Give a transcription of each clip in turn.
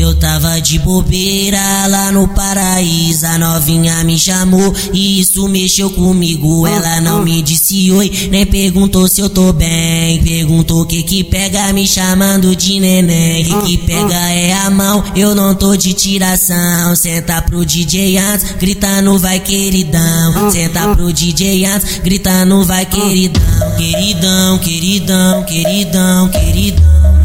Eu tava de bobeira lá no paraíso, a novinha me chamou e isso mexeu comigo. Ela não me disse oi, nem perguntou se eu tô bem. Perguntou o que que pega me chamando de neném. Que que pega é a mão, eu não tô de tiração. Senta pro DJ antes, gritando vai queridão. Senta pro DJ antes, gritando vai queridão. Queridão, queridão, queridão, queridão.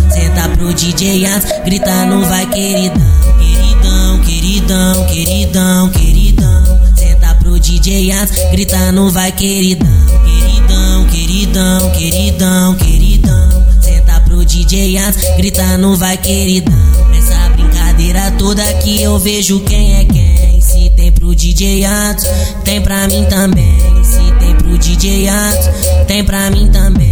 Pro DJ As, gritando vai queridão, queridão, queridão, queridão, queridão. Senta pro DJ As, gritando vai queridão, queridão, queridão, queridão, queridão. Senta pro DJ As, gritando vai queridão. Nessa brincadeira toda que eu vejo quem é quem. Se tem pro DJ Atos, tem pra mim também. Se tem pro DJ Atos, tem pra mim também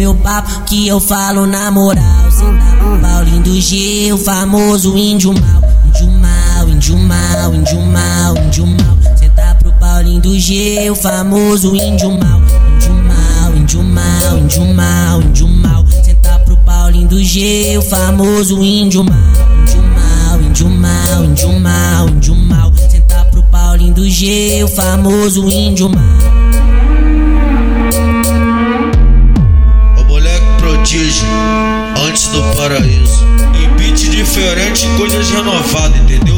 meu papo que eu falo na moral. Cê tá Paulinho do G, o famoso índio mal. Índio mal, índio mal, índio mal, índio mal. Cê tá pro Paulinho do G, o famoso índio mal. Índio mal, índio mal, índio mal, índio mal. Cê tá pro Paulinho do G, o famoso índio mal. Índio mal, índio mal, índio mal, índio mal. Cê tá pro Paulinho do G, o famoso índio mal. Antes do paraíso. Em beat diferente, coisas renovadas, entendeu?